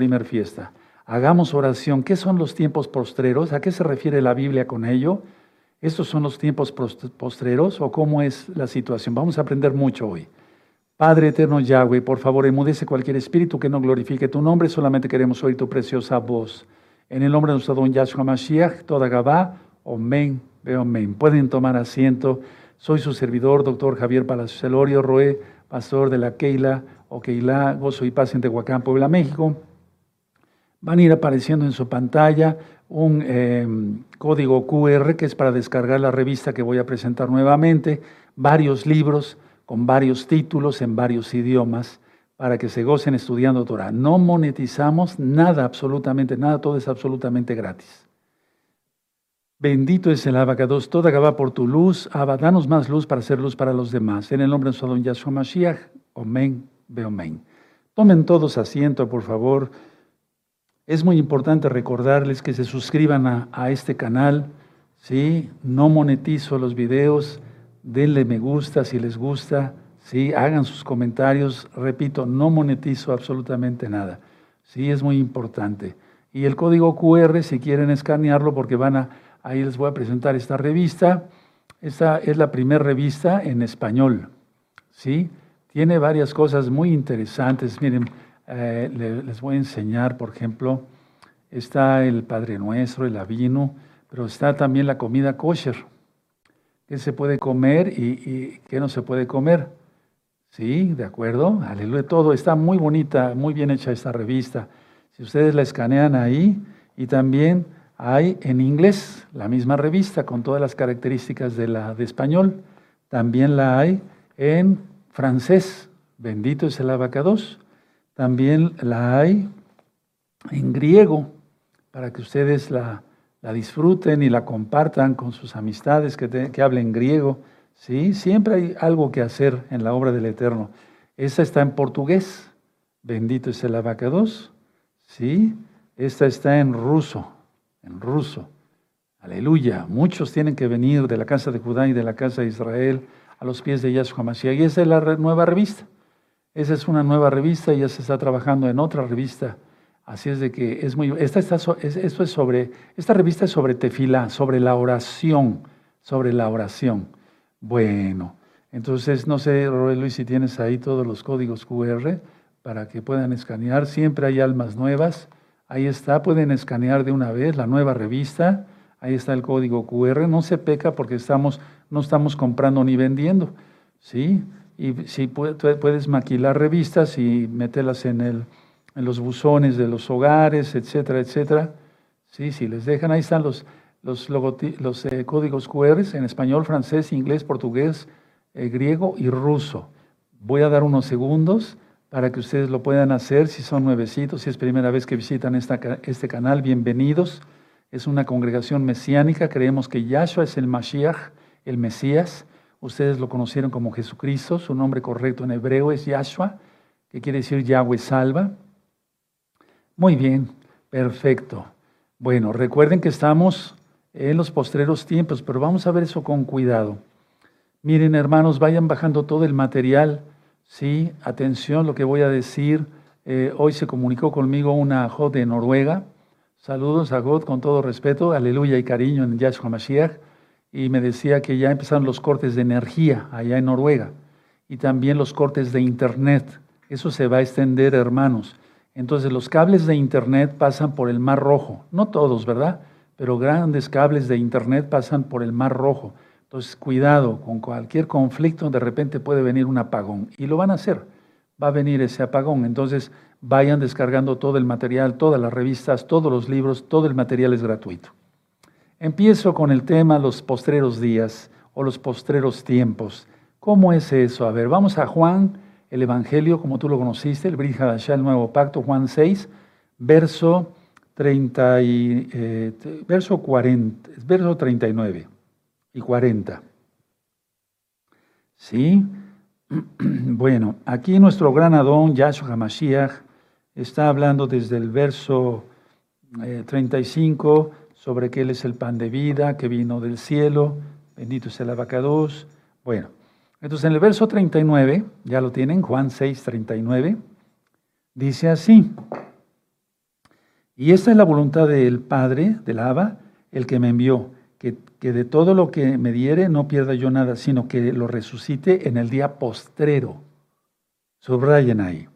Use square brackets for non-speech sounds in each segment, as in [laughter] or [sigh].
primera fiesta. Hagamos oración. ¿Qué son los tiempos postreros? ¿A qué se refiere la Biblia con ello? ¿Estos son los tiempos postreros o cómo es la situación? Vamos a aprender mucho hoy. Padre eterno Yahweh, por favor, emudece cualquier espíritu que no glorifique tu nombre, solamente queremos oír tu preciosa voz. En el nombre de nuestro don Yahshua Mashiach, toda Gabá, Omen, Amén. Pueden tomar asiento. Soy su servidor, doctor Javier Palacios Elorio Roé, pastor de la Keila o Keila, Gozo y Paz en Tehuacán, Puebla, México. Van a ir apareciendo en su pantalla un em, código QR que es para descargar la revista que voy a presentar nuevamente, varios libros con varios títulos en varios idiomas para que se gocen estudiando Torah. No monetizamos nada, absolutamente nada, todo es absolutamente gratis. Bendito es el abacados, toda Gabá por tu luz. Abba, danos más luz para hacer luz para los demás. En el nombre de nuestro don Yahshua Mashiach, Omen, Beomen. Tomen todos asiento, por favor. Es muy importante recordarles que se suscriban a, este canal. ¿sí? No monetizo los videos. Denle me gusta si les gusta. ¿sí? Hagan sus comentarios. Repito, no monetizo absolutamente nada. Sí, es muy importante. Y el código QR, si quieren escanearlo, porque van a Ahí les voy a presentar esta revista. Esta es la primera revista en español. ¿sí? Tiene varias cosas muy interesantes. Miren, eh, les voy a enseñar, por ejemplo, está el Padre Nuestro, el Avino, pero está también la comida kosher. ¿Qué se puede comer y, qué no se puede comer? Sí, de acuerdo. Aleluya. Todo está muy bonita, muy bien hecha esta revista. Si ustedes la escanean ahí y también hay en inglés la misma revista con todas las características de la de español. También la hay en francés. Bendito es el abacados. También la hay en griego para que ustedes la, disfruten y la compartan con sus amistades que, que hablen griego. ¿sí? Siempre hay algo que hacer en la obra del Eterno. Esa está en portugués. Bendito es el abacados. ¿sí? Esta está en ruso en ruso. Aleluya. Muchos tienen que venir de la casa de Judá y de la casa de Israel a los pies de Yahshua Mashiach. Y esa es la nueva revista. Esa es una nueva revista y ya se está trabajando en otra revista. Así es de que es muy... Esta, está, esto es sobre, esta revista es sobre tefila, sobre la oración, sobre la oración. Bueno, entonces no sé, Luis, si tienes ahí todos los códigos QR para que puedan escanear. Siempre hay almas nuevas. Ahí está, pueden escanear de una vez la nueva revista. Ahí está el código QR. No se peca porque estamos, no estamos comprando ni vendiendo. ¿sí? Y si puedes maquilar revistas y meterlas en, el, en los buzones de los hogares, etcétera, etcétera. Sí, si les dejan, ahí están los, los, los eh, códigos QR en español, francés, inglés, portugués, eh, griego y ruso. Voy a dar unos segundos para que ustedes lo puedan hacer si son nuevecitos, si es primera vez que visitan esta, este canal, bienvenidos. Es una congregación mesiánica, creemos que Yahshua es el Mashiach, el Mesías. Ustedes lo conocieron como Jesucristo, su nombre correcto en hebreo es Yahshua, que quiere decir Yahweh salva. Muy bien, perfecto. Bueno, recuerden que estamos en los postreros tiempos, pero vamos a ver eso con cuidado. Miren, hermanos, vayan bajando todo el material Sí, atención lo que voy a decir. Eh, hoy se comunicó conmigo una Jod de Noruega. Saludos a God con todo respeto, aleluya y cariño en Yahshua Mashiach. Y me decía que ya empezaron los cortes de energía allá en Noruega y también los cortes de Internet. Eso se va a extender, hermanos. Entonces los cables de Internet pasan por el Mar Rojo. No todos, ¿verdad? Pero grandes cables de Internet pasan por el Mar Rojo. Entonces, cuidado, con cualquier conflicto de repente puede venir un apagón y lo van a hacer. Va a venir ese apagón. Entonces, vayan descargando todo el material, todas las revistas, todos los libros, todo el material es gratuito. Empiezo con el tema los postreros días o los postreros tiempos. ¿Cómo es eso? A ver, vamos a Juan, el Evangelio, como tú lo conociste, el Brit el Nuevo Pacto, Juan 6, verso, 30 y, eh, verso, 40, verso 39 y 40. ¿Sí? [clears throat] Bueno, aquí nuestro gran Adón, Yahshua HaMashiach, está hablando desde el verso 35 eh, sobre que Él es el pan de vida que vino del cielo, bendito es el abacados. Bueno, entonces en el verso 39, ya lo tienen, Juan 6, 39, dice así, Y esta es la voluntad del Padre, del Abba, el que me envió, que, que de todo lo que me diere no pierda yo nada, sino que lo resucite en el día postrero. Subrayen ahí.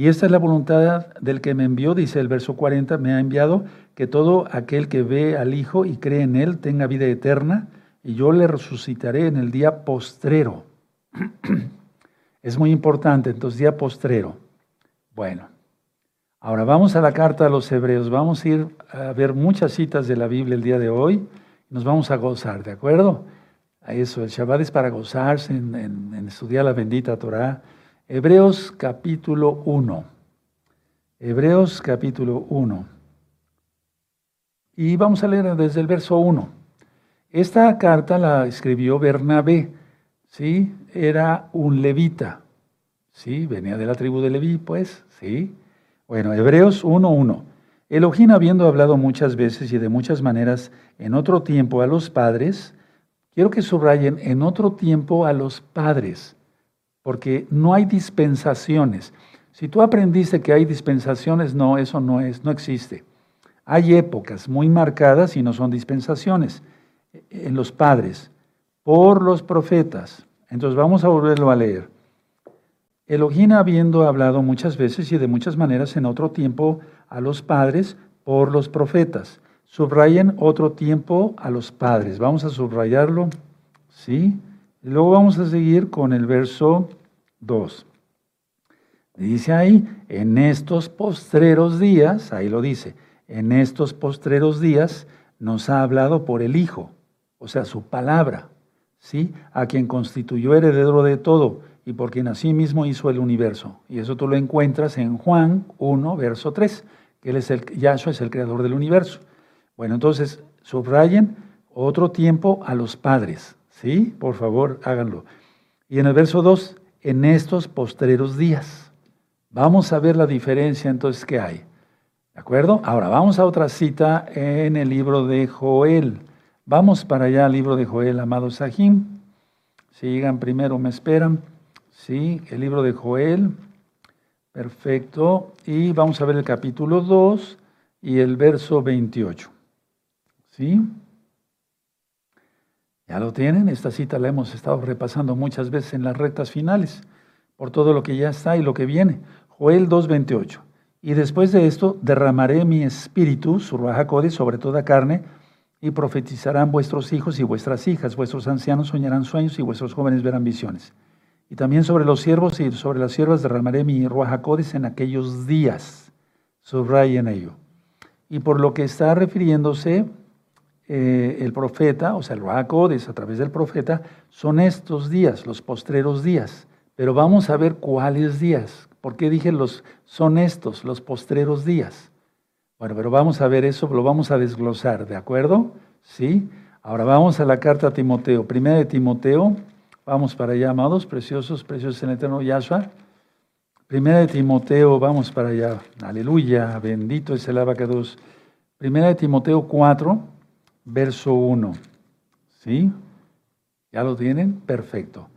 Y esta es la voluntad del que me envió, dice el verso 40, me ha enviado que todo aquel que ve al Hijo y cree en Él tenga vida eterna, y yo le resucitaré en el día postrero. [clears throat] es muy importante, entonces día postrero. Bueno, ahora vamos a la carta a los hebreos, vamos a ir a ver muchas citas de la Biblia el día de hoy, y nos vamos a gozar, ¿de acuerdo? A eso, el Shabbat es para gozarse en, en estudiar la bendita Torah. Hebreos capítulo 1. Hebreos capítulo 1. Y vamos a leer desde el verso 1. Esta carta la escribió Bernabé, ¿sí? Era un levita, ¿sí? Venía de la tribu de Leví, pues, ¿sí? Bueno, Hebreos 1.1. Elohim, habiendo hablado muchas veces y de muchas maneras en otro tiempo a los padres, quiero que subrayen en otro tiempo a los padres porque no hay dispensaciones. Si tú aprendiste que hay dispensaciones, no, eso no es, no existe. Hay épocas muy marcadas y no son dispensaciones en los padres, por los profetas. Entonces vamos a volverlo a leer. Elohim habiendo hablado muchas veces y de muchas maneras en otro tiempo a los padres por los profetas. Subrayen otro tiempo a los padres. Vamos a subrayarlo. ¿Sí? Luego vamos a seguir con el verso 2. Dice ahí, en estos postreros días, ahí lo dice, en estos postreros días nos ha hablado por el Hijo, o sea, su palabra, ¿sí? A quien constituyó heredero de todo y por quien mismo hizo el universo. Y eso tú lo encuentras en Juan 1, verso 3, que él es el, Yahshua es el creador del universo. Bueno, entonces, subrayen otro tiempo a los padres, ¿Sí? Por favor, háganlo. Y en el verso 2, en estos postreros días. Vamos a ver la diferencia entonces que hay. ¿De acuerdo? Ahora vamos a otra cita en el libro de Joel. Vamos para allá al libro de Joel, amado Sahim. Sigan primero, me esperan. Sí, el libro de Joel. Perfecto. Y vamos a ver el capítulo 2 y el verso 28. ¿Sí? Ya lo tienen, esta cita la hemos estado repasando muchas veces en las rectas finales, por todo lo que ya está y lo que viene. Joel 2.28. Y después de esto derramaré mi espíritu, su Code, sobre toda carne, y profetizarán vuestros hijos y vuestras hijas, vuestros ancianos soñarán sueños y vuestros jóvenes verán visiones. Y también sobre los siervos y sobre las siervas derramaré mi Ruajacodes en aquellos días. Subrayen ello. Y por lo que está refiriéndose eh, el profeta, o sea, el Ruajacodes a través del profeta, son estos días, los postreros días. Pero vamos a ver cuáles días. ¿Por qué dije los son estos, los postreros días? Bueno, pero vamos a ver eso, lo vamos a desglosar, ¿de acuerdo? Sí. Ahora vamos a la carta a Timoteo. Primera de Timoteo, vamos para allá, amados, preciosos, preciosos en el eterno Yahshua. Primera de Timoteo, vamos para allá. Aleluya, bendito es el abacados. Primera de Timoteo 4 verso 1. ¿Sí? ¿Ya lo tienen? Perfecto.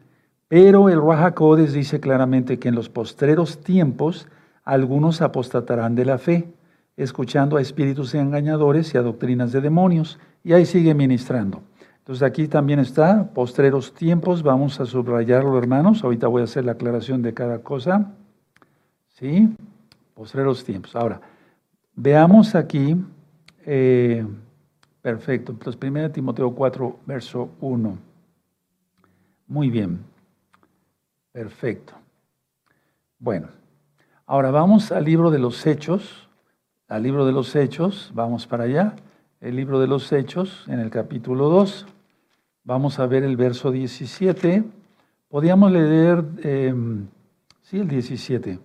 Pero el Rahakodes dice claramente que en los postreros tiempos algunos apostatarán de la fe, escuchando a espíritus engañadores y a doctrinas de demonios. Y ahí sigue ministrando. Entonces aquí también está, postreros tiempos, vamos a subrayarlo hermanos, ahorita voy a hacer la aclaración de cada cosa. ¿Sí? Postreros tiempos. Ahora, veamos aquí eh, Perfecto. Entonces, 1 Timoteo 4, verso 1. Muy bien. Perfecto. Bueno, ahora vamos al libro de los Hechos. Al libro de los Hechos, vamos para allá. El libro de los Hechos, en el capítulo 2. Vamos a ver el verso 17. Podríamos leer, em, sí, el 17.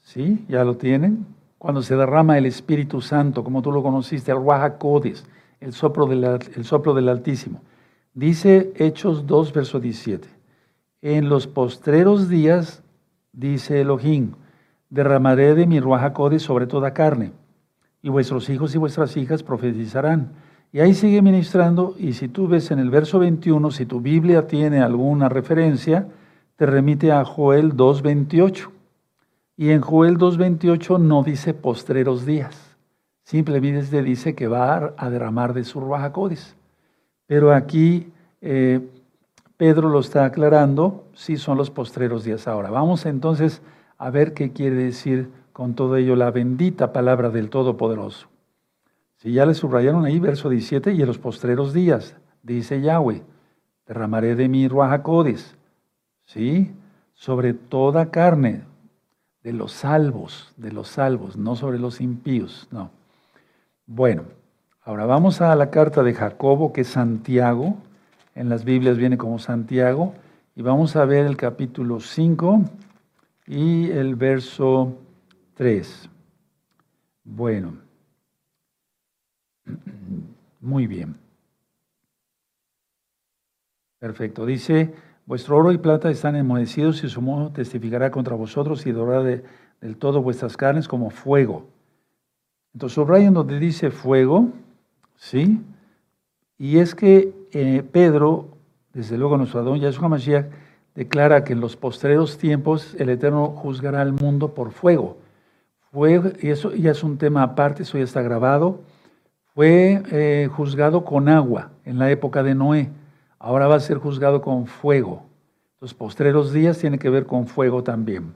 ¿Sí? ¿Ya lo tienen? Cuando se derrama el Espíritu Santo, como tú lo conociste, el Ruajacodes el soplo, del, el soplo del Altísimo. Dice Hechos 2, verso 17. En los postreros días, dice Elohim, derramaré de mi ruajacode sobre toda carne, y vuestros hijos y vuestras hijas profetizarán. Y ahí sigue ministrando, y si tú ves en el verso 21, si tu Biblia tiene alguna referencia, te remite a Joel 2.28. Y en Joel 2.28 no dice postreros días, simplemente dice que va a derramar de su Ruajacodes. Pero aquí eh, Pedro lo está aclarando, sí son los postreros días ahora. Vamos entonces a ver qué quiere decir con todo ello la bendita palabra del Todopoderoso. Si ya le subrayaron ahí, verso 17, y en los postreros días, dice Yahweh, derramaré de mi Ruajacodes, ¿sí? Sobre toda carne, de los salvos, de los salvos, no sobre los impíos, no. Bueno, ahora vamos a la carta de Jacobo, que es Santiago, en las Biblias viene como Santiago, y vamos a ver el capítulo 5 y el verso 3. Bueno, [clears throat] muy bien. Perfecto. Dice, vuestro oro y plata están enmohecidos y su modo testificará contra vosotros y dorará del todo vuestras carnes como fuego. Entonces, subrayan donde dice fuego, ¿sí? Y es que eh, Pedro, desde luego nuestro Adón Yahshua Mashiach, declara que en los postreros tiempos el Eterno juzgará al mundo por fuego. Fuego, y eso ya es un tema aparte, eso ya está grabado. Fue eh, juzgado con agua en la época de Noé. Ahora va a ser juzgado con fuego. Los postreros días tienen que ver con fuego también.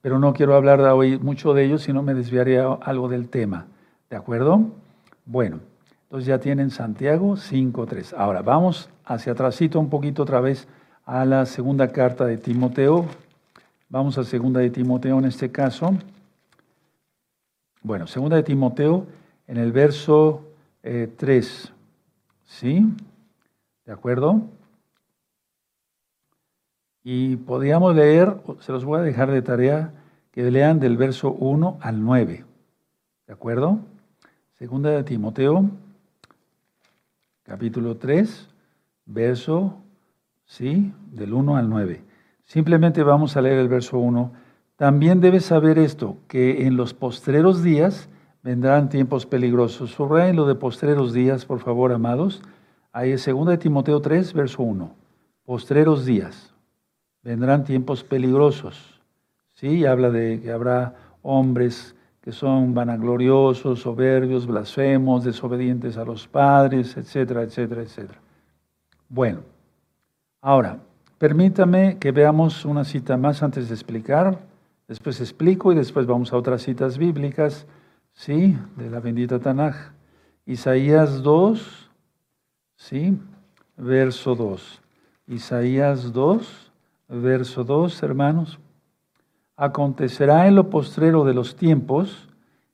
Pero no quiero hablar hoy mucho de ellos, sino me desviaría algo del tema. ¿De acuerdo? Bueno, entonces ya tienen Santiago 5.3. Ahora vamos hacia atrásito un poquito otra vez a la segunda carta de Timoteo. Vamos a segunda de Timoteo en este caso. Bueno, segunda de Timoteo en el verso 3. Eh, ¿Sí? ¿De acuerdo? Y podríamos leer, se los voy a dejar de tarea, que lean del verso 1 al 9. ¿De acuerdo? Segunda de Timoteo, capítulo 3, verso, ¿sí? Del 1 al 9. Simplemente vamos a leer el verso 1. También debes saber esto, que en los postreros días vendrán tiempos peligrosos. Subrayen lo de postreros días, por favor, amados. Ahí es 2 de Timoteo 3, verso 1. Postreros días. Vendrán tiempos peligrosos. Sí, habla de que habrá hombres que son vanagloriosos, soberbios, blasfemos, desobedientes a los padres, etcétera, etcétera, etcétera. Bueno, ahora, permítame que veamos una cita más antes de explicar. Después explico y después vamos a otras citas bíblicas. ¿sí? De la bendita Tanaj. Isaías 2, ¿sí? Verso 2. Isaías 2, verso 2, hermanos. Acontecerá en lo postrero de los tiempos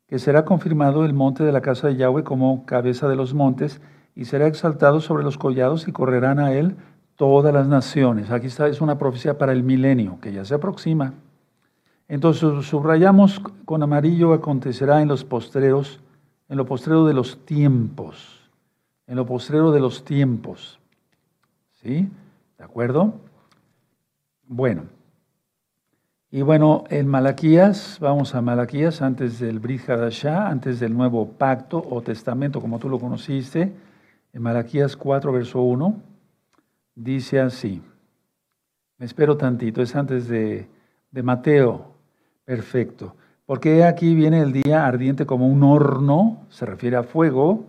que será confirmado el monte de la casa de Yahweh como cabeza de los montes y será exaltado sobre los collados y correrán a él todas las naciones. Aquí está, es una profecía para el milenio que ya se aproxima. Entonces subrayamos con amarillo acontecerá en los postreros, en lo postrero de los tiempos, en lo postrero de los tiempos. ¿Sí? ¿De acuerdo? Bueno. Y bueno, en Malaquías, vamos a Malaquías antes del Brit antes del nuevo pacto o testamento como tú lo conociste, en Malaquías 4, verso 1, dice así. Me espero tantito, es antes de, de Mateo Perfecto. Porque aquí viene el día ardiente como un horno, se refiere a fuego,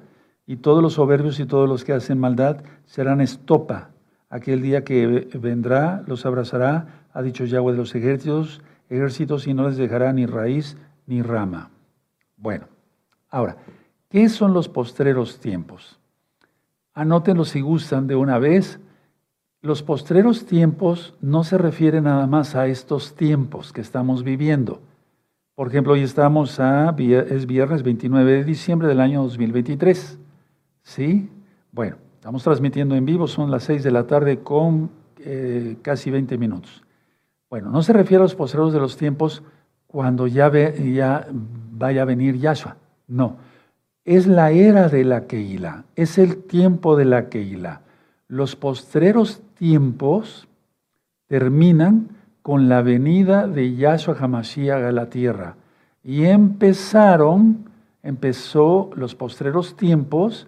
y todos los soberbios y todos los que hacen maldad serán estopa. Aquel día que vendrá los abrazará, ha dicho Yahweh de los ejércitos, ejércitos y no les dejará ni raíz ni rama. Bueno, ahora, ¿qué son los postreros tiempos? Anótenlo si gustan de una vez los postreros tiempos no se refieren nada más a estos tiempos que estamos viviendo. Por ejemplo, hoy estamos a, es viernes 29 de diciembre del año 2023. ¿Sí? Bueno, estamos transmitiendo en vivo, son las 6 de la tarde con eh, casi 20 minutos. Bueno, no se refiere a los postreros de los tiempos cuando ya, ya vaya a venir Yahshua. No, es la era de la Keilah, es el tiempo de la Keilah. Los postreros tiempos terminan con la venida de Yahshua Hamashiach a la tierra. Y empezaron, empezó los postreros tiempos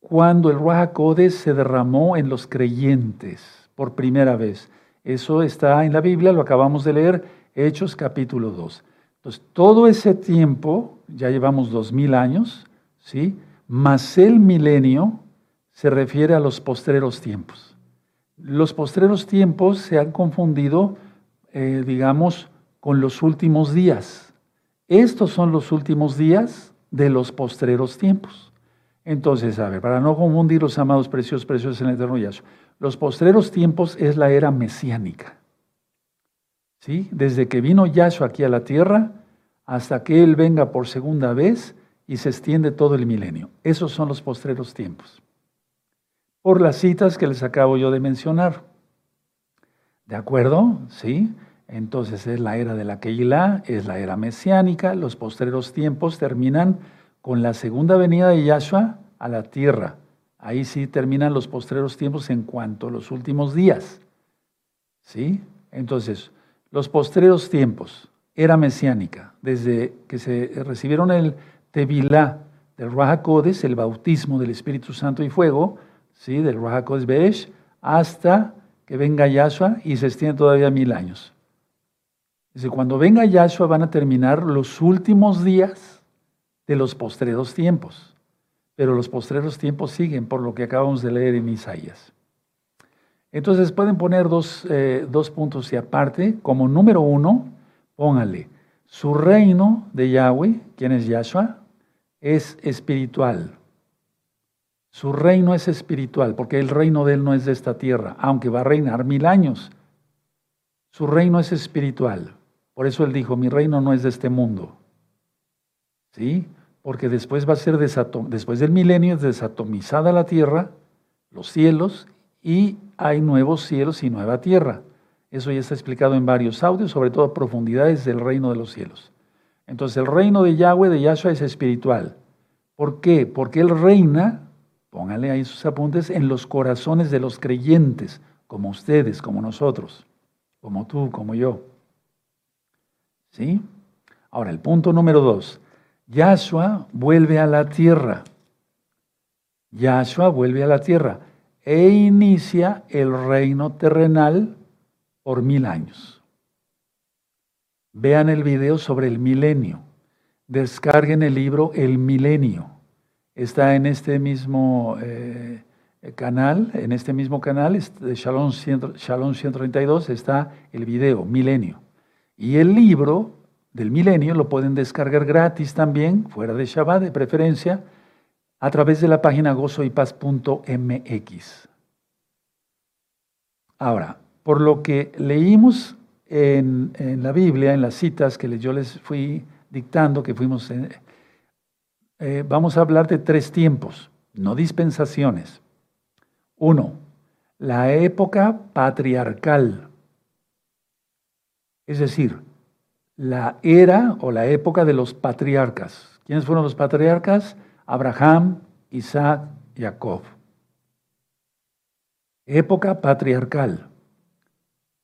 cuando el Ruach se derramó en los creyentes por primera vez. Eso está en la Biblia, lo acabamos de leer, Hechos capítulo 2. Entonces, todo ese tiempo, ya llevamos dos mil años, ¿sí? Más el milenio se refiere a los postreros tiempos. Los postreros tiempos se han confundido, eh, digamos, con los últimos días. Estos son los últimos días de los postreros tiempos. Entonces, a ver, para no confundir los amados precios, precios en el eterno Yahshua, los postreros tiempos es la era mesiánica. ¿Sí? Desde que vino Yahshua aquí a la tierra hasta que Él venga por segunda vez y se extiende todo el milenio. Esos son los postreros tiempos. Por las citas que les acabo yo de mencionar. ¿De acuerdo? ¿Sí? Entonces es la era de la Keilah, es la era mesiánica, los postreros tiempos terminan con la segunda venida de Yahshua a la tierra. Ahí sí terminan los postreros tiempos en cuanto a los últimos días. ¿Sí? Entonces, los postreros tiempos, era mesiánica, desde que se recibieron el Tevilá del Rahakodes, el bautismo del Espíritu Santo y fuego, ¿sí? del Rahakodes Beresh, hasta que venga Yahshua y se extiende todavía mil años. Dice, cuando venga Yahshua van a terminar los últimos días de los postreros tiempos. Pero los postreros tiempos siguen, por lo que acabamos de leer en Isaías. Entonces pueden poner dos, eh, dos puntos y aparte. Como número uno, póngale, su reino de Yahweh, quien es Yahshua, es espiritual. Su reino es espiritual, porque el reino de él no es de esta tierra, aunque va a reinar mil años. Su reino es espiritual. Por eso él dijo, mi reino no es de este mundo. ¿Sí? Porque después va a ser después del milenio es desatomizada la tierra, los cielos, y hay nuevos cielos y nueva tierra. Eso ya está explicado en varios audios, sobre todo profundidades del reino de los cielos. Entonces el reino de Yahweh, de Yahshua, es espiritual. ¿Por qué? Porque Él reina, póngale ahí sus apuntes, en los corazones de los creyentes, como ustedes, como nosotros, como tú, como yo. ¿Sí? Ahora, el punto número dos. Yahshua vuelve a la tierra. Yahshua vuelve a la tierra e inicia el reino terrenal por mil años. Vean el video sobre el milenio. Descarguen el libro El Milenio. Está en este mismo eh, canal, en este mismo canal Shalom, Shalom 132 está el video Milenio. Y el libro del milenio lo pueden descargar gratis también, fuera de Shabbat de preferencia, a través de la página gozoypaz.mx. Ahora, por lo que leímos en, la Biblia, en las citas que yo les fui dictando, que fuimos, eh, vamos a hablar de tres tiempos, no dispensaciones. Uno, la época patriarcal, es decir, la era o la época de los patriarcas. ¿Quiénes fueron los patriarcas? Abraham, Isaac, Jacob. Época patriarcal.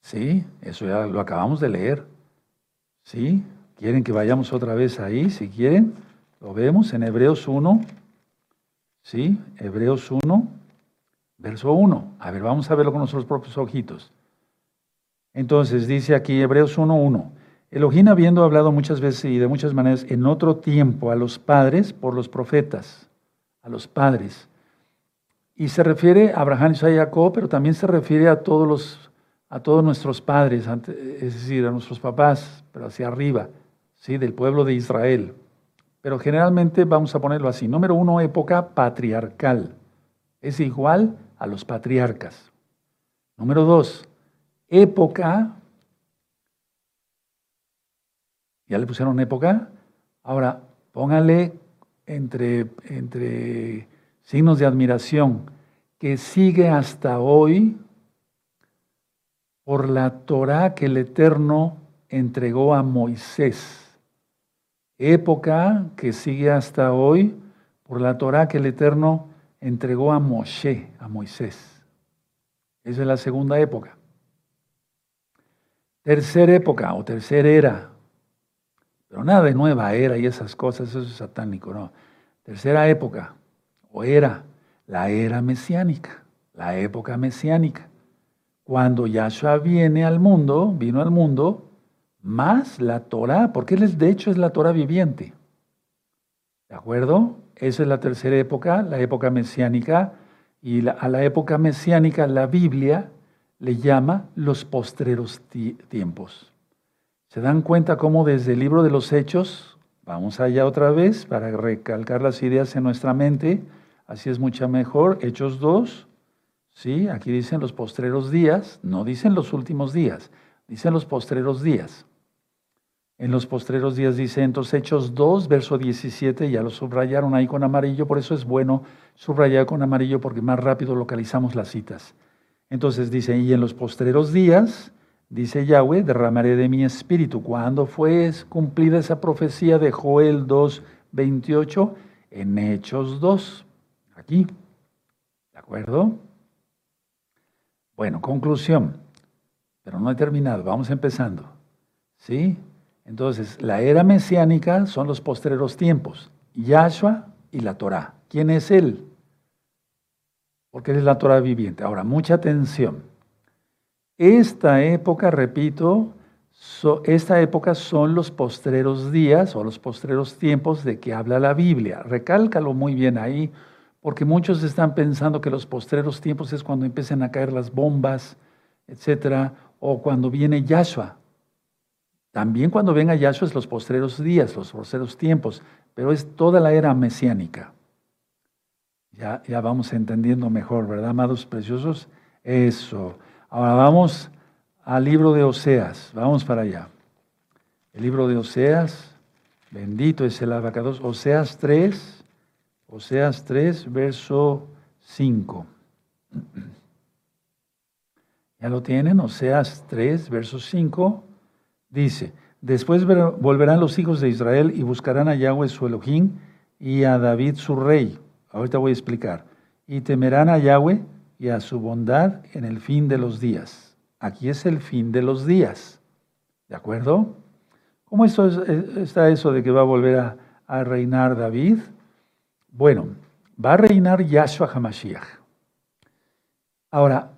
Sí, eso ya lo acabamos de leer. ¿Sí? ¿Quieren que vayamos otra vez ahí? Si quieren, lo vemos en Hebreos 1. ¿Sí? Hebreos 1, verso 1. A ver, vamos a verlo con nuestros propios ojitos. Entonces dice aquí Hebreos 1, 1. Elohim habiendo hablado muchas veces y de muchas maneras en otro tiempo a los padres por los profetas, a los padres. Y se refiere a Abraham, Isaac y Jacob, pero también se refiere a todos, los, a todos nuestros padres, es decir, a nuestros papás, pero hacia arriba, ¿sí? del pueblo de Israel. Pero generalmente vamos a ponerlo así. Número uno, época patriarcal. Es igual a los patriarcas. Número dos, época ¿Ya le pusieron época? Ahora, póngale entre, entre signos de admiración que sigue hasta hoy por la Torah que el Eterno entregó a Moisés. Época que sigue hasta hoy por la Torah que el Eterno entregó a Moshe, a Moisés. Esa es la segunda época. Tercera época o tercera era, pero nada de nueva era y esas cosas, eso es satánico, no. Tercera época, o era, la era mesiánica, la época mesiánica. Cuando Yahshua viene al mundo, vino al mundo, más la Torah, porque él de hecho es la Torah viviente. ¿De acuerdo? Esa es la tercera época, la época mesiánica, y a la época mesiánica la Biblia le llama los postreros tiempos. ¿Se dan cuenta cómo desde el libro de los Hechos, vamos allá otra vez para recalcar las ideas en nuestra mente, así es mucho mejor, Hechos 2, ¿sí? Aquí dicen los postreros días, no dicen los últimos días, dicen los postreros días. En los postreros días dice, entonces Hechos 2, verso 17, ya lo subrayaron ahí con amarillo, por eso es bueno subrayar con amarillo porque más rápido localizamos las citas. Entonces dice, y en los postreros días, dice Yahweh, derramaré de mi espíritu. ¿Cuándo fue cumplida esa profecía de Joel 2, 28? En Hechos 2, aquí. ¿De acuerdo? Bueno, conclusión, pero no he terminado, vamos empezando. ¿Sí? Entonces, la era mesiánica son los postreros tiempos, Yahshua y la Torah. ¿Quién es Él? Porque Él es la Torah viviente. Ahora, mucha atención. Esta época, repito, esta época son los postreros días o los postreros tiempos de que habla la Biblia. Recálcalo muy bien ahí, porque muchos están pensando que los postreros tiempos es cuando empiezan a caer las bombas, etcétera, o cuando viene Yahshua. También cuando venga Yahshua es los postreros días, los postreros tiempos, pero es toda la era mesiánica. Ya, ya vamos entendiendo mejor, ¿verdad, amados preciosos? Eso. Ahora vamos al libro de Oseas. Vamos para allá. El libro de Oseas, bendito es el abacados. Oseas 3, Oseas 3, verso 5. [clears throat] ¿Ya lo tienen? Oseas 3, verso 5. Dice, después volverán los hijos de Israel y buscarán a Yahweh su Elohim y a David su rey. Ahorita voy a explicar. Y temerán a Yahweh y a su bondad en el fin de los días. Aquí es el fin de los días. ¿De acuerdo? ¿Cómo está eso de que va a volver a, reinar David? Bueno, va a reinar Yahshua HaMashiach. Ahora,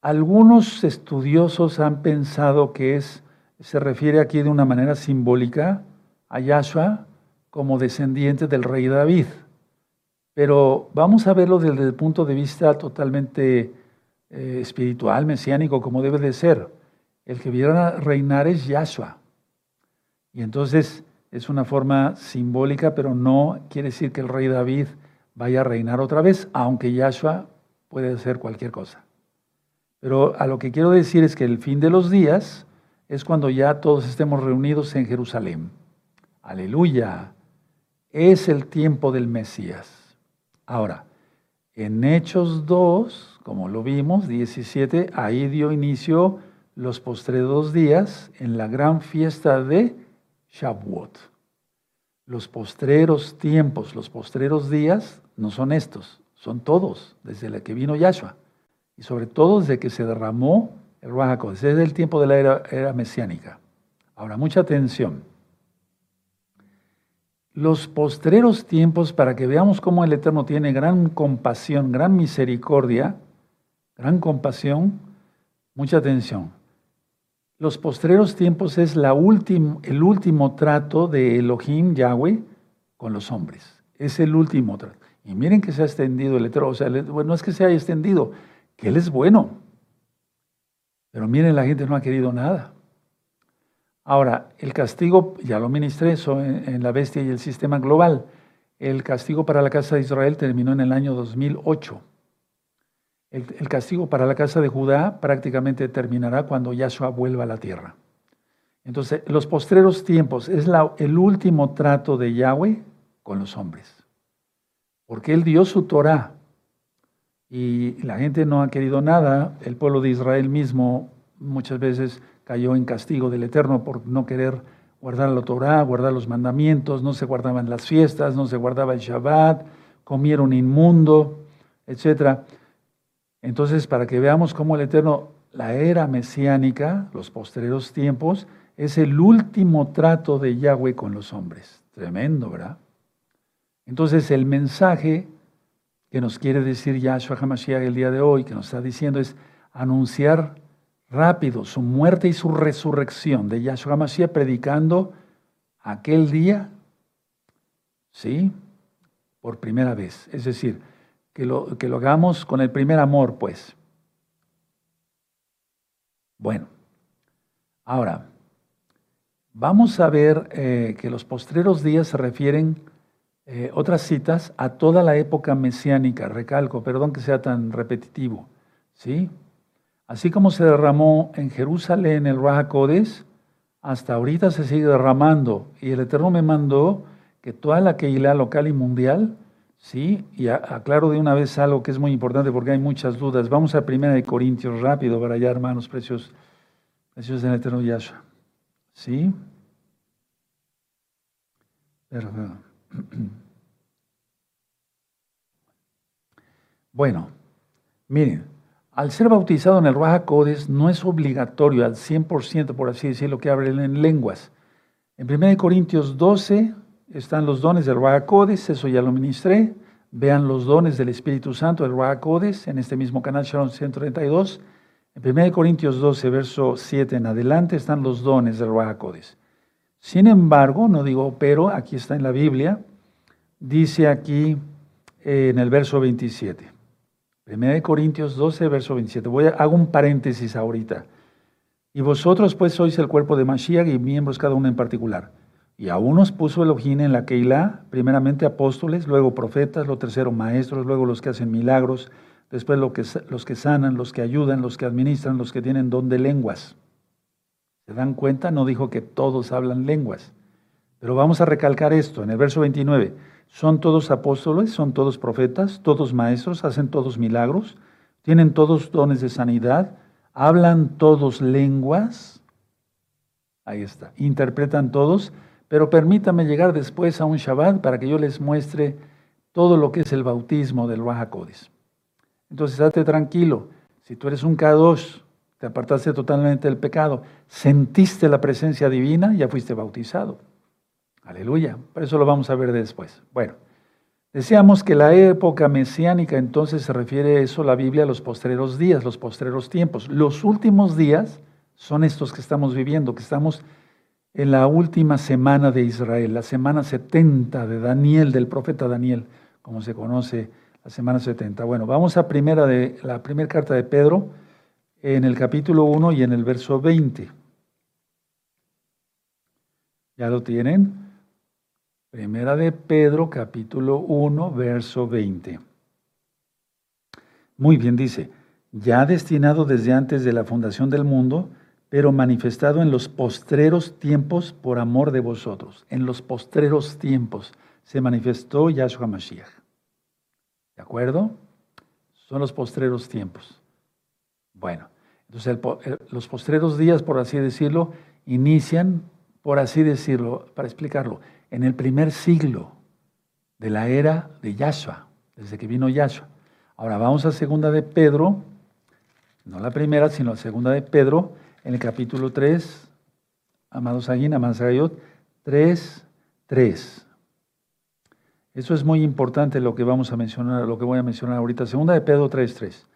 algunos estudiosos han pensado que es se refiere aquí de una manera simbólica a Yahshua como descendiente del rey David. Pero vamos a verlo desde el punto de vista totalmente eh, espiritual, mesiánico, como debe de ser. El que viera reinar es Yahshua. Y entonces es una forma simbólica, pero no quiere decir que el rey David vaya a reinar otra vez, aunque Yahshua puede hacer cualquier cosa. Pero a lo que quiero decir es que el fin de los días es cuando ya todos estemos reunidos en Jerusalén. Aleluya. Es el tiempo del Mesías. Ahora, en Hechos 2, como lo vimos, 17, ahí dio inicio los postreros días en la gran fiesta de Shavuot. Los postreros tiempos, los postreros días no son estos, son todos, desde la que vino Yahshua. Y sobre todo desde que se derramó el Ruach es el tiempo de la era, mesiánica. Ahora, mucha atención. Los postreros tiempos, para que veamos cómo el Eterno tiene gran compasión, gran misericordia, gran compasión, mucha atención. Los postreros tiempos es el último trato de Elohim, Yahweh, con los hombres. Es el último trato. Y miren que se ha extendido el Eterno. O sea, bueno, no es que se haya extendido, que Él es bueno. Pero miren, la gente no ha querido nada. Ahora, el castigo, ya lo ministré eso en, la bestia y el sistema global. El castigo para la casa de Israel terminó en el año 2008. El, el, castigo para la casa de Judá prácticamente terminará cuando Yahshua vuelva a la tierra. Entonces, los postreros tiempos es el último trato de Yahweh con los hombres. Porque Él dio su Torah, y la gente no ha querido nada. El pueblo de Israel mismo muchas veces cayó en castigo del Eterno por no querer guardar la Torah, guardar los mandamientos, no se guardaban las fiestas, no se guardaba el Shabbat, comieron inmundo, etc. Entonces, para que veamos cómo el Eterno, la era mesiánica, los posteriores tiempos, es el último trato de Yahweh con los hombres. Tremendo, ¿verdad? Entonces, el mensaje que nos quiere decir Yahshua HaMashiach el día de hoy, que nos está diciendo es anunciar rápido su muerte y su resurrección de Yahshua Mashiach predicando aquel día, ¿sí? Por primera vez. Es decir, que lo, que lo hagamos con el primer amor, pues. Bueno, ahora, vamos a ver eh, que los postreros días se refieren, eh, otras citas, a toda la época mesiánica. Recalco, perdón que sea tan repetitivo, ¿sí? Así como se derramó en Jerusalén el Raja hasta ahorita se sigue derramando. Y el Eterno me mandó que toda la Keilah local y mundial, sí, y aclaro de una vez algo que es muy importante porque hay muchas dudas. Vamos a Primera de Corintios rápido para allá, hermanos precios, precios del Eterno Yahshua. ¿Sí? [clears throat] Bueno, miren, al ser bautizado en el Raja Codes no es obligatorio al 100%, por así decirlo, que hablen en lenguas. En 1 Corintios 12 están los dones del Raja Codes, eso ya lo ministré. Vean los dones del Espíritu Santo del Raja Codes en este mismo canal Sharon 132. En 1 Corintios 12, verso 7 en adelante están los dones del Raja Codes. Sin embargo, no digo pero, aquí está en la Biblia, dice aquí eh, en el verso 27. 1 Corintios 12, verso 27. Voy a, hago un paréntesis ahorita. Y vosotros pues sois el cuerpo de Mashiach y miembros cada uno en particular. Y a unos puso Elohim en la Keilah, primeramente apóstoles, luego profetas, lo tercero maestros, luego los que hacen milagros, después que, los que sanan, los que ayudan, los que administran, los que tienen don de lenguas. ¿Se dan cuenta? No dijo que todos hablan lenguas. Pero vamos a recalcar esto en el verso 29. Son todos apóstoles, son todos profetas, todos maestros, hacen todos milagros, tienen todos dones de sanidad, hablan todos lenguas. Ahí está, interpretan todos, pero permítame llegar después a un Shabbat para que yo les muestre todo lo que es el bautismo del Raja Entonces, date tranquilo. Si tú eres un K2, te apartaste totalmente del pecado, sentiste la presencia divina, ya fuiste bautizado. Aleluya. Por eso lo vamos a ver después. Bueno, decíamos que la época mesiánica entonces se refiere a eso la Biblia a los postreros días, los postreros tiempos. Los últimos días son estos que estamos viviendo, que estamos en la última semana de Israel, la semana 70 de Daniel, del profeta Daniel, como se conoce la semana 70. Bueno, vamos a primera de la primera carta de Pedro en el capítulo 1 y en el verso 20. ¿Ya lo tienen? Primera de Pedro, capítulo 1, verso 20. Muy bien, dice, ya destinado desde antes de la fundación del mundo, pero manifestado en los postreros tiempos por amor de vosotros. En los postreros tiempos se manifestó Yahshua Mashiach. ¿De acuerdo? Son los postreros tiempos. Bueno, entonces los postreros días, por así decirlo, inician, por así decirlo, para explicarlo, en el primer siglo de la era de Yahshua, desde que vino Yahshua. Ahora vamos a segunda de Pedro, no la primera, sino la segunda de Pedro, en el capítulo 3, amados Aguín, amados 3, 3. Eso es muy importante lo que vamos a mencionar, lo que voy a mencionar ahorita. Segunda de Pedro 3, 3.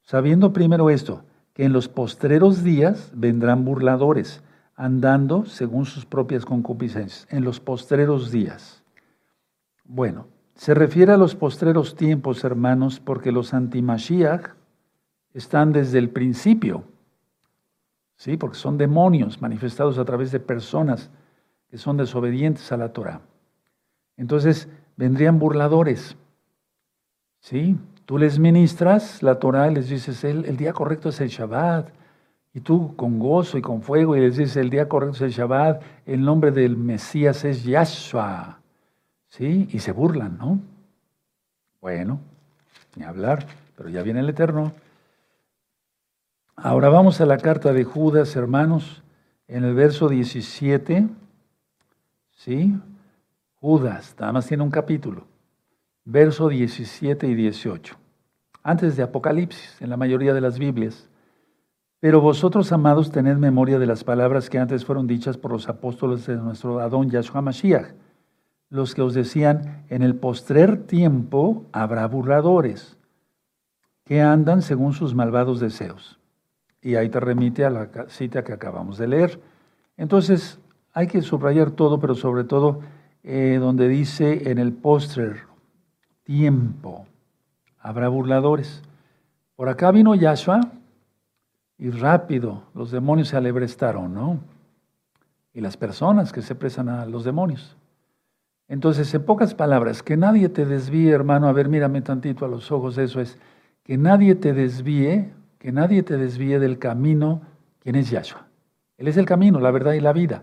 Sabiendo primero esto, que en los postreros días vendrán burladores andando según sus propias concupiscencias, en los postreros días. Bueno, se refiere a los postreros tiempos, hermanos, porque los antimashiach están desde el principio, ¿sí? Porque son demonios manifestados a través de personas que son desobedientes a la Torah. Entonces, vendrían burladores, ¿sí? Tú les ministras la Torah y les dices, el, el día correcto es el Shabbat, y tú con gozo y con fuego y les dices, el día correcto es el Shabbat, el nombre del Mesías es Yahshua. ¿Sí? Y se burlan, ¿no? Bueno, ni hablar, pero ya viene el Eterno. Ahora vamos a la carta de Judas, hermanos, en el verso 17. ¿Sí? Judas, nada más tiene un capítulo. Verso 17 y 18. Antes de Apocalipsis, en la mayoría de las Biblias. Pero vosotros, amados, tened memoria de las palabras que antes fueron dichas por los apóstoles de nuestro Adón Yahshua Mashiach, los que os decían, en el postrer tiempo habrá burladores, que andan según sus malvados deseos. Y ahí te remite a la cita que acabamos de leer. Entonces, hay que subrayar todo, pero sobre todo eh, donde dice en el póster, tiempo, habrá burladores. Por acá vino Yahshua y rápido los demonios se alebrestaron, ¿no? Y las personas que se presan a los demonios. Entonces, en pocas palabras, que nadie te desvíe, hermano, a ver, mírame tantito a los ojos, eso es, que nadie te desvíe, que nadie te desvíe del camino, ¿quién es Yahshua? Él es el camino, la verdad y la vida.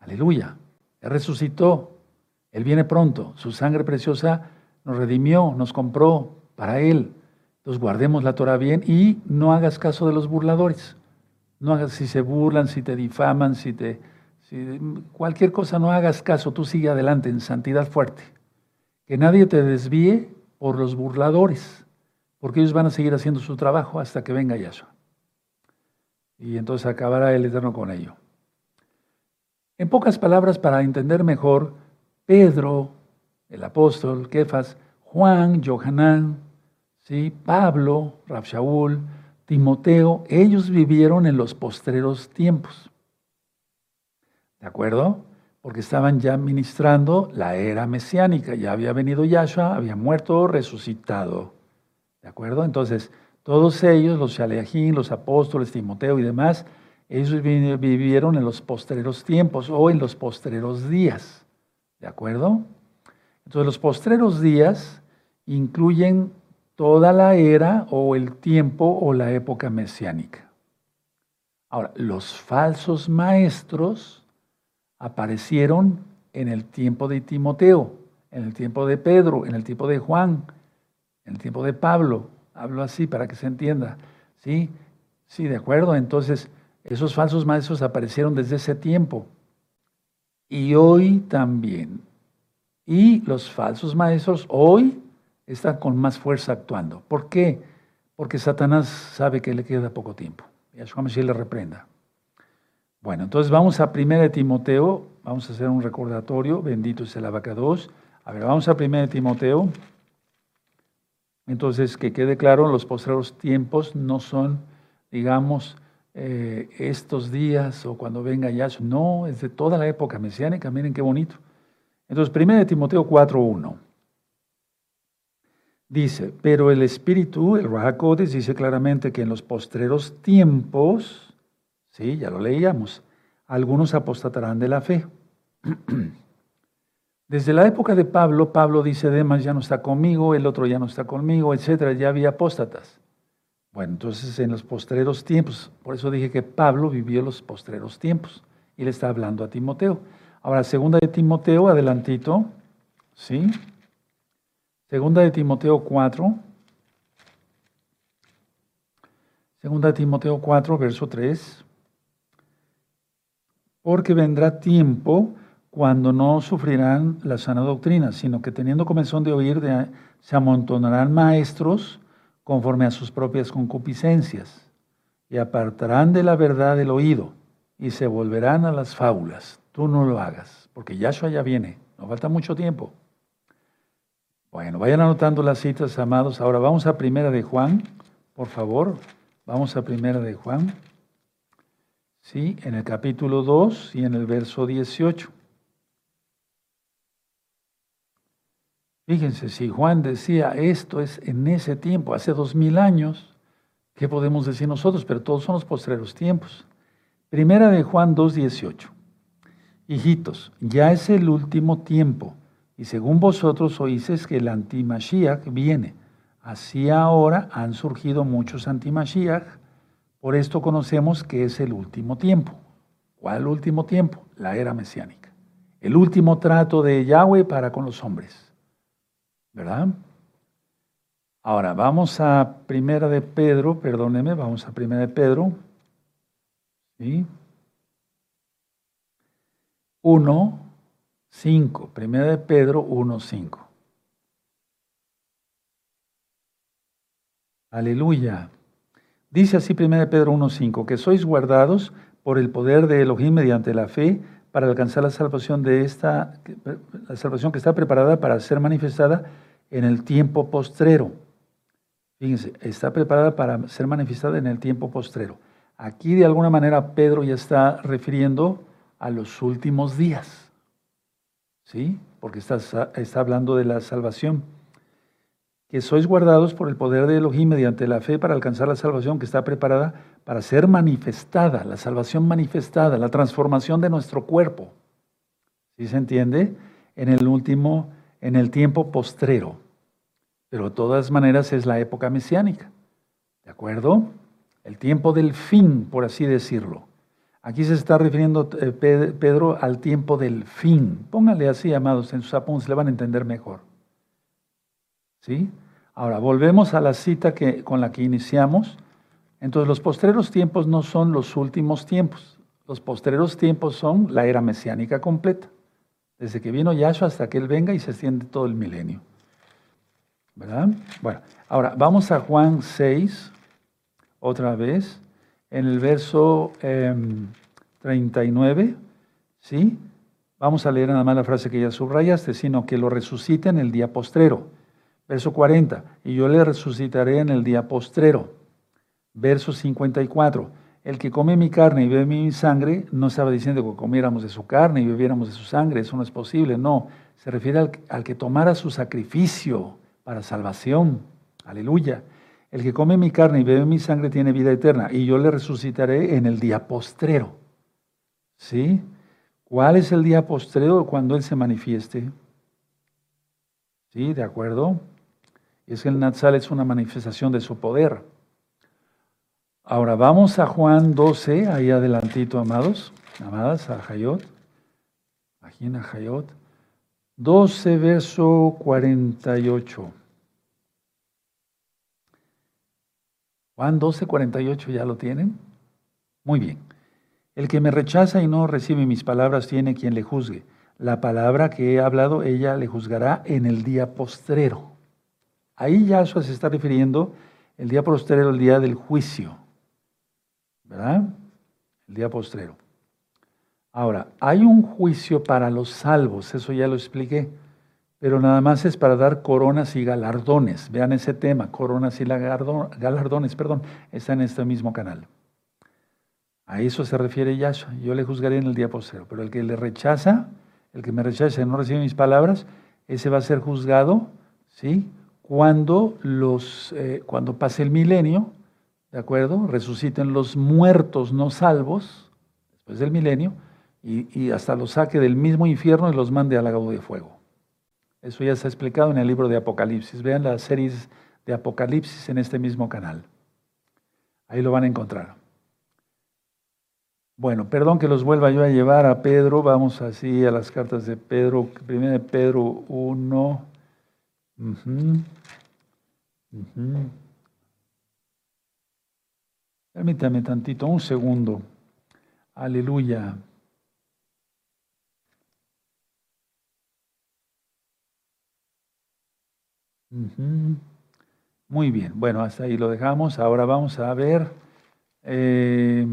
Aleluya. Él resucitó, Él viene pronto, su sangre preciosa nos redimió, nos compró para Él. Entonces guardemos la Torah bien y no hagas caso de los burladores. No hagas si se burlan, si te difaman, si te cualquier cosa no hagas caso, tú sigue adelante en santidad fuerte. Que nadie te desvíe por los burladores, porque ellos van a seguir haciendo su trabajo hasta que venga Yahshua. Y entonces acabará el Eterno con ello. En pocas palabras, para entender mejor, Pedro, el apóstol, Kefas, Juan, Johanán, ¿sí? Pablo, Shaul, Timoteo, ellos vivieron en los postreros tiempos. ¿De acuerdo? Porque estaban ya ministrando la era mesiánica. Ya había venido Yahshua, había muerto, resucitado. ¿De acuerdo? Entonces, todos ellos, los Shaleajín, los apóstoles, Timoteo y demás, ellos vivieron en los postreros tiempos o en los postreros días. ¿De acuerdo? Entonces, los postreros días incluyen toda la era o el tiempo o la época mesiánica. Ahora, los falsos maestros aparecieron en el tiempo de Timoteo, en el tiempo de Pedro, en el tiempo de Juan, en el tiempo de Pablo. Hablo así para que se entienda. ¿Sí? Sí, de acuerdo. Entonces, esos falsos maestros aparecieron desde ese tiempo. Y hoy también. Y los falsos maestros hoy están con más fuerza actuando. ¿Por qué? Porque Satanás sabe que le queda poco tiempo. Y a su le reprenda. Bueno, entonces vamos a 1 Timoteo, vamos a hacer un recordatorio, bendito es el abacados. A ver, vamos a 1 Timoteo. Entonces, que quede claro, los postreros tiempos no son, digamos, eh, estos días o cuando venga Yahshua, no, es de toda la época mesiánica, miren qué bonito. Entonces, 1 Timoteo 4.1 dice, pero el Espíritu, el Rahakodes, dice claramente que en los postreros tiempos, Sí, ya lo leíamos. Algunos apostatarán de la fe. [clears throat] Desde la época de Pablo, Pablo dice, Demas ya no está conmigo, el otro ya no está conmigo, etcétera, ya había apóstatas. Bueno, entonces en los postreros tiempos, por eso dije que Pablo vivió los postreros tiempos y le está hablando a Timoteo. Ahora, segunda de Timoteo, adelantito, ¿sí? Segunda de Timoteo 4. Segunda de Timoteo 4, verso 3 porque vendrá tiempo cuando no sufrirán la sana doctrina, sino que teniendo comenzón de oír, se amontonarán maestros conforme a sus propias concupiscencias, y apartarán de la verdad el oído, y se volverán a las fábulas. Tú no lo hagas, porque Yahshua ya viene, no falta mucho tiempo. Bueno, vayan anotando las citas, amados. Ahora vamos a primera de Juan, por favor. Vamos a primera de Juan. ¿sí? en el capítulo 2 y en el verso 18. Fíjense, si Juan decía esto es en ese tiempo, hace dos mil años, ¿qué podemos decir nosotros? Pero todos son los postreros tiempos. Primera de Juan 2.18. Hijitos, ya es el último tiempo, y según vosotros oíces que el antimashiach viene. Así ahora han surgido muchos antimashiach, por esto conocemos que es el último tiempo. ¿Cuál último tiempo? La era mesiánica. El último trato de Yahweh para con los hombres. ¿Verdad? Ahora, vamos a Primera de Pedro, perdóneme, vamos a Primera de Pedro. ¿Sí? 1, 5. Primera de Pedro 1, 5. Aleluya. Dice así 1 Pedro 1.5, que sois guardados por el poder de Elohim mediante la fe para alcanzar la salvación de esta, la salvación que está preparada para ser manifestada en el tiempo postrero. Fíjense, está preparada para ser manifestada en el tiempo postrero. Aquí de alguna manera Pedro ya está refiriendo a los últimos días. ¿Sí? Porque está, está hablando de la salvación. Que sois guardados por el poder de Elohim mediante la fe para alcanzar la salvación que está preparada para ser manifestada, la salvación manifestada, la transformación de nuestro cuerpo. ¿Sí se entiende? En el último, en el tiempo postrero. Pero de todas maneras es la época mesiánica. ¿De acuerdo? El tiempo del fin, por así decirlo. Aquí se está refiriendo eh, Pedro al tiempo del fin. Póngale así, amados, en sus apuntes, le van a entender mejor. ¿Sí? Ahora, volvemos a la cita que, con la que iniciamos. Entonces, los postreros tiempos no son los últimos tiempos. Los postreros tiempos son la era mesiánica completa. Desde que vino Yahshua hasta que Él venga y se extiende todo el milenio. ¿Verdad? Bueno, ahora vamos a Juan 6, otra vez en el verso 39, em, ¿sí? Vamos a leer nada más la frase que ya subrayaste, sino que lo resucite en el día postrero. Verso 40, y yo le resucitaré en el día postrero. Verso 54, el que come mi carne y bebe mi sangre, no estaba diciendo que comiéramos de su carne y bebiéramos de su sangre, eso no es posible, no. Se refiere al, al que tomara su sacrificio para salvación. Aleluya. El que come mi carne y bebe mi sangre tiene vida eterna, y yo le resucitaré en el día postrero. ¿Sí? ¿Cuál es el día postrero cuando Él se manifieste? ¿Sí? ¿De acuerdo? Es que el Natsal es una manifestación de su poder. Ahora vamos a Juan 12, ahí adelantito, amados, amadas, a Jayot. Aquí a Jayot. 12, verso 48. Juan 12, 48 ya lo tienen. Muy bien. El que me rechaza y no recibe mis palabras tiene quien le juzgue. La palabra que he hablado, ella le juzgará en el día postrero. Ahí Yahshua se está refiriendo el día postrero, el día del juicio. ¿Verdad? El día postrero. Ahora, hay un juicio para los salvos, eso ya lo expliqué pero nada más es para dar coronas y galardones. Vean ese tema, coronas y galardones, perdón, está en este mismo canal. A eso se refiere Yahshua. Yo le juzgaré en el día posterior, pero el que le rechaza, el que me rechaza y no recibe mis palabras, ese va a ser juzgado, ¿sí? Cuando, los, eh, cuando pase el milenio, ¿de acuerdo? Resuciten los muertos no salvos, después del milenio, y, hasta los saque del mismo infierno y los mande al lago de fuego. Eso ya se ha explicado en el libro de Apocalipsis. Vean las series de Apocalipsis en este mismo canal. Ahí lo van a encontrar. Bueno, perdón que los vuelva yo a llevar a Pedro. Vamos así a las cartas de Pedro. Primero Pedro 1. Permítame tantito, un segundo. Aleluya. Muy bien, bueno, hasta ahí lo dejamos. Ahora vamos a ver. Eh,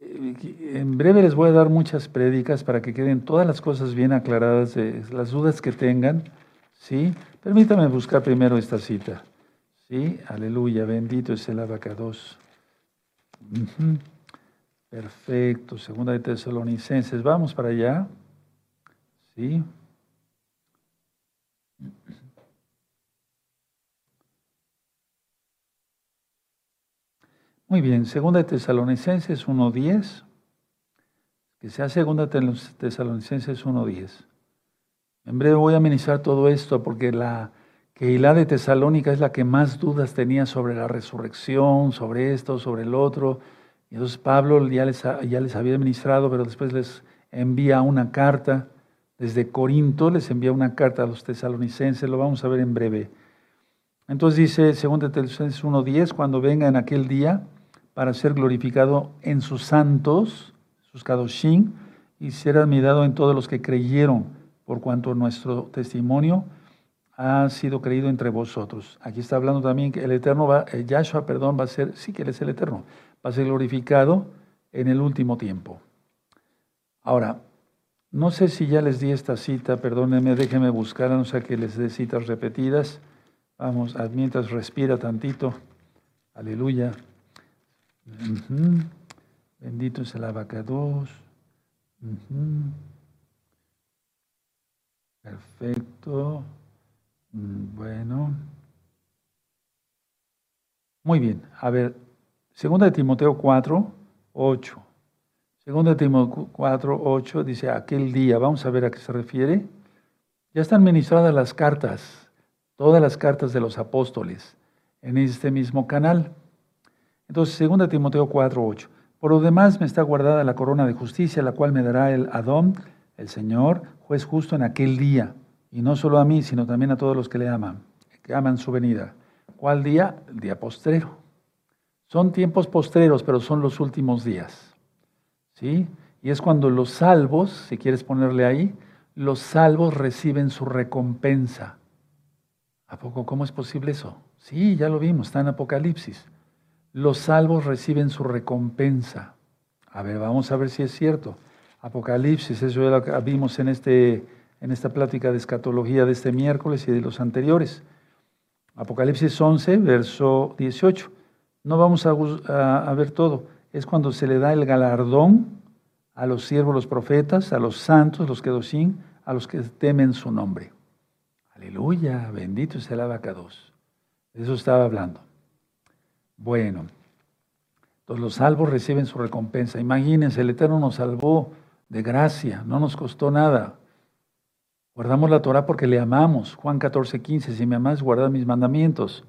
en breve les voy a dar muchas prédicas para que queden todas las cosas bien aclaradas, las dudas que tengan. ¿sí? Permítame buscar primero esta cita. ¿sí? Aleluya, bendito es el abacados. Perfecto, segunda de Tesalonicenses. Vamos para allá. ¿Sí? Muy bien, segunda de Tesalonicenses 1.10. Que sea segunda de Tesalonicenses 1.10. En breve voy a ministrar todo esto porque la la de Tesalónica es la que más dudas tenía sobre la resurrección, sobre esto, sobre el otro. Entonces Pablo ya les, había ministrado, pero después les envía una carta. Desde Corinto les envía una carta a los tesalonicenses, lo vamos a ver en breve. Entonces dice, de Tesalonicenses 1.10, cuando venga en aquel día, para ser glorificado en sus santos, sus kadoshim, y ser admirado en todos los que creyeron, por cuanto nuestro testimonio ha sido creído entre vosotros. Aquí está hablando también que el Eterno va, el Yahshua, perdón, va a ser, sí que Él es el Eterno, va a ser glorificado en el último tiempo. Ahora, no sé si ya les di esta cita, perdónenme, déjenme buscar, no sé que les dé citas repetidas. Vamos, mientras respira tantito. Aleluya. Bendito es el abacados. Perfecto. Mm, bueno. Muy bien. A ver, segunda de Timoteo 4, 8. Segunda de Timoteo 4, 8 dice, aquel día, vamos a ver a qué se refiere. Ya están ministradas las cartas, todas las cartas de los apóstoles en este mismo canal. Entonces, segunda de Timoteo 4, 8. Por lo demás me está guardada la corona de justicia, la cual me dará el Adón, el Señor, juez justo en aquel día. Y no solo a mí, sino también a todos los que le aman, que aman su venida. ¿Cuál día? El día postrero. Son tiempos postreros, pero son los últimos días. ¿Sí? Y es cuando los salvos, si quieres ponerle ahí, los salvos reciben su recompensa. ¿A poco cómo es posible eso? Sí, ya lo vimos, está en Apocalipsis. Los salvos reciben su recompensa. A ver, vamos a ver si es cierto. Apocalipsis, eso ya lo vimos en, este, en esta plática de escatología de este miércoles y de los anteriores. Apocalipsis 11, verso 18. No vamos a, ver todo. Es cuando se le da el galardón a los siervos, los profetas, a los santos, los quedosín, a los que temen su nombre. Aleluya, bendito sea el abacados. De eso estaba hablando. Bueno, todos los salvos reciben su recompensa. Imagínense, el Eterno nos salvó de gracia, no nos costó nada. Guardamos la Torah porque le amamos. Juan 14, 15, si me amas, guardad mis mandamientos.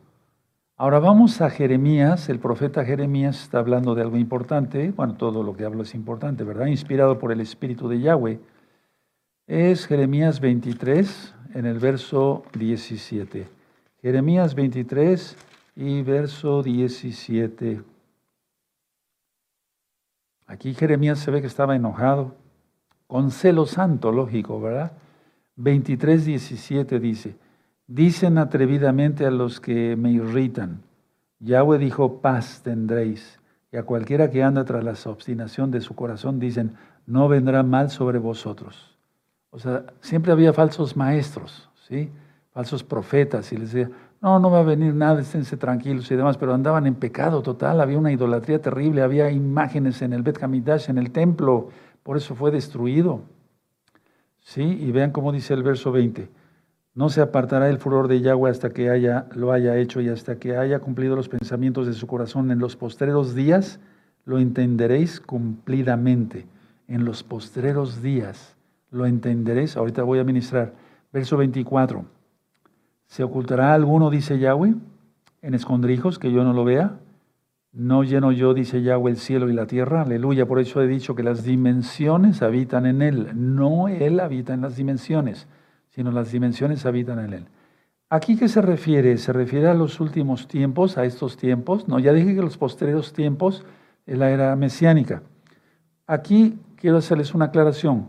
Ahora vamos a Jeremías, el profeta Jeremías está hablando de algo importante, bueno, todo lo que hablo es importante, ¿verdad? Inspirado por el Espíritu de Yahweh. Es Jeremías 23, en el verso 17. Jeremías 23 y verso 17. Aquí Jeremías se ve que estaba enojado con celo santo, lógico, ¿verdad? 23, 17 dice, dicen atrevidamente a los que me irritan, Yahweh dijo, paz tendréis, y a cualquiera que anda tras la obstinación de su corazón dicen, no vendrá mal sobre vosotros. O sea, siempre había falsos maestros, ¿sí? Falsos profetas, y les decía, no, no va a venir nada, esténse tranquilos y demás, pero andaban en pecado total, había una idolatría terrible, había imágenes en el Bet Hamidash, en el templo, por eso fue destruido. ¿Sí? Y vean cómo dice el verso 20. No se apartará el furor de Yahweh hasta que haya, lo haya hecho y hasta que haya cumplido los pensamientos de su corazón. En los postreros días lo entenderéis cumplidamente. En los postreros días lo entenderéis. Ahorita voy a ministrar. Verso 24. ¿Se ocultará alguno, dice Yahweh, en escondrijos que yo no lo vea? No lleno yo, dice Yahweh, el cielo y la tierra. Aleluya. Por eso he dicho que las dimensiones habitan en Él. No Él habita en las dimensiones, sino las dimensiones habitan en Él. ¿Aquí qué se refiere? ¿Se refiere a los últimos tiempos, a estos tiempos? No, ya dije que los posteriores tiempos es la era mesiánica. Aquí quiero hacerles una aclaración.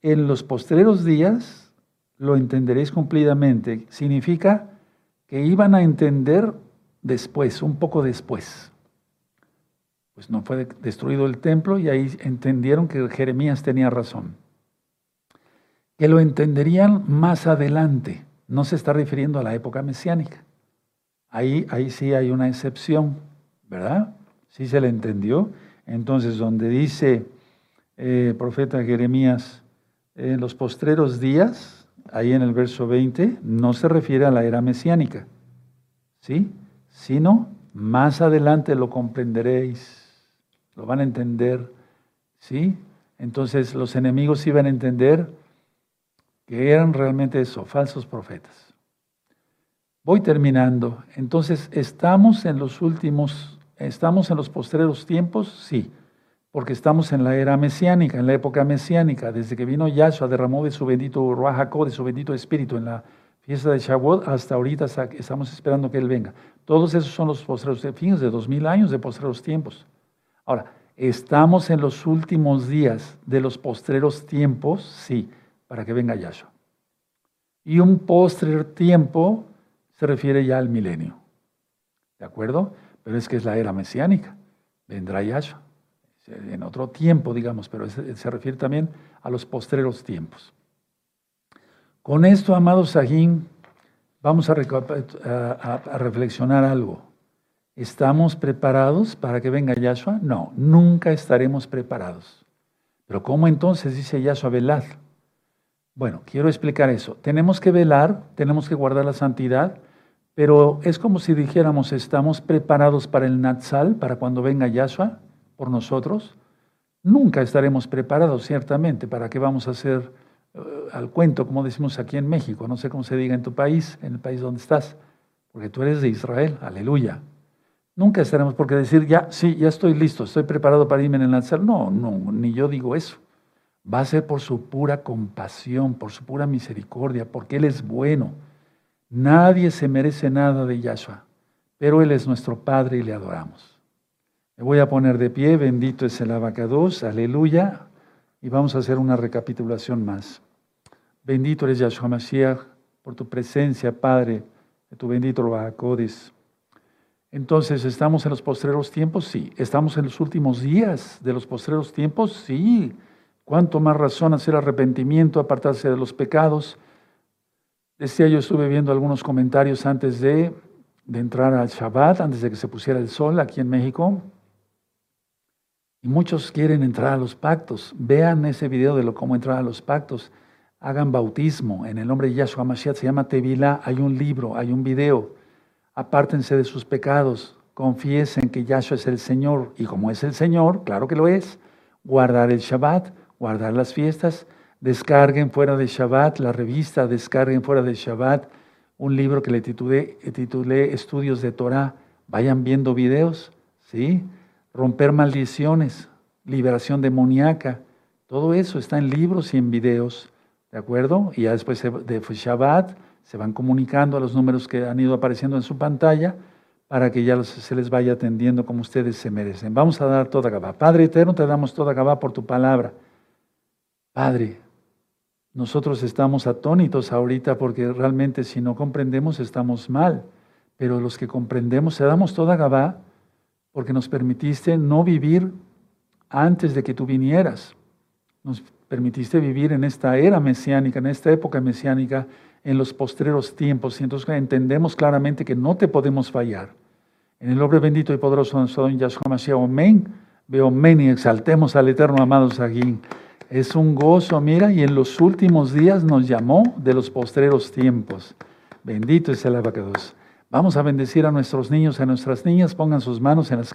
En los posteriores días lo entenderéis cumplidamente. Significa que iban a entender después, un poco después pues no fue destruido el templo y ahí entendieron que Jeremías tenía razón. Que lo entenderían más adelante, no se está refiriendo a la época mesiánica. Ahí, ahí sí hay una excepción, ¿verdad? Sí se le entendió. Entonces, donde dice eh, profeta Jeremías, en los postreros días, ahí en el verso 20, no se refiere a la era mesiánica, ¿sí? Sino más adelante lo comprenderéis lo van a entender, ¿sí? Entonces los enemigos iban a entender que eran realmente eso, falsos profetas. Voy terminando. Entonces, ¿estamos en los últimos, estamos en los postreros tiempos? Sí, porque estamos en la era mesiánica, en la época mesiánica. Desde que vino Yahshua, derramó de su bendito Ruajacó, de su bendito Espíritu en la fiesta de Shavuot, hasta ahorita estamos esperando que Él venga. Todos esos son los postreros fines de dos mil años de postreros tiempos. Ahora, ¿estamos en los últimos días de los postreros tiempos? Sí, para que venga Yahshua. Y un postrer tiempo se refiere ya al milenio. ¿De acuerdo? Pero es que es la era mesiánica. Vendrá Yahshua. En otro tiempo, digamos, pero se refiere también a los postreros tiempos. Con esto, amados Sahim, vamos a reflexionar algo. ¿Estamos preparados para que venga Yahshua? No, nunca estaremos preparados. Pero ¿cómo entonces dice Yahshua velad? Bueno, quiero explicar eso. Tenemos que velar, tenemos que guardar la santidad, pero es como si dijéramos, ¿estamos preparados para el Natsal, para cuando venga Yahshua por nosotros? Nunca estaremos preparados, ciertamente. ¿Para qué vamos a hacer eh, al cuento, como decimos aquí en México? No sé cómo se diga en tu país, en el país donde estás, porque tú eres de Israel, aleluya. Nunca estaremos porque decir, ya, sí, ya estoy listo, estoy preparado para irme en el Natsal. No, no, ni yo digo eso. Va a ser por su pura compasión, por su pura misericordia, porque Él es bueno. Nadie se merece nada de Yahshua, pero Él es nuestro Padre y le adoramos. Me voy a poner de pie, bendito es el abacados, aleluya, y vamos a hacer una recapitulación más. Bendito eres Yahshua Mashiach por tu presencia, Padre, de tu bendito abacados. Entonces, ¿estamos en los postreros tiempos? Sí. ¿Estamos en los últimos días de los postreros tiempos? Sí. ¿Cuánto más razón hacer arrepentimiento, apartarse de los pecados? Decía yo, estuve viendo algunos comentarios antes de, entrar al Shabbat, antes de que se pusiera el sol aquí en México. Y muchos quieren entrar a los pactos. Vean ese video de lo, cómo entrar a los pactos. Hagan bautismo. En el nombre de Yahshua Mashiach se llama Tevila. Hay un libro, hay un video. Apártense de sus pecados. Confiesen que Yahshua es el Señor. Y como es el Señor, claro que lo es, guardar el Shabbat, guardar las fiestas descarguen fuera de Shabbat la revista, descarguen fuera de Shabbat un libro que le titulé, titulé Estudios de Torah. Vayan viendo videos, ¿sí? Romper maldiciones, liberación demoníaca. Todo eso está en libros y en videos, ¿de acuerdo? Y ya después de Shabbat se van comunicando a los números que han ido apareciendo en su pantalla para que ya se les vaya atendiendo como ustedes se merecen. Vamos a dar toda Gabá. Padre eterno, te damos toda Gabá por tu palabra. Padre, nosotros estamos atónitos ahorita porque realmente si no comprendemos estamos mal, pero los que comprendemos, te damos toda Gabá porque nos permitiste no vivir antes de que tú vinieras. Nos permitiste vivir en esta era mesiánica, en esta época mesiánica, en los postreros tiempos. Y entonces entendemos claramente que no te podemos fallar. En el nombre bendito y poderoso de nuestro don Yahshua Mashiach, amén. Veo amén y exaltemos al eterno amado Saguín. Es un gozo, mira, y en los últimos días nos llamó de los postreros tiempos. Bendito es el abacados. Vamos a bendecir a nuestros niños, a nuestras niñas, pongan sus manos en las cabezas.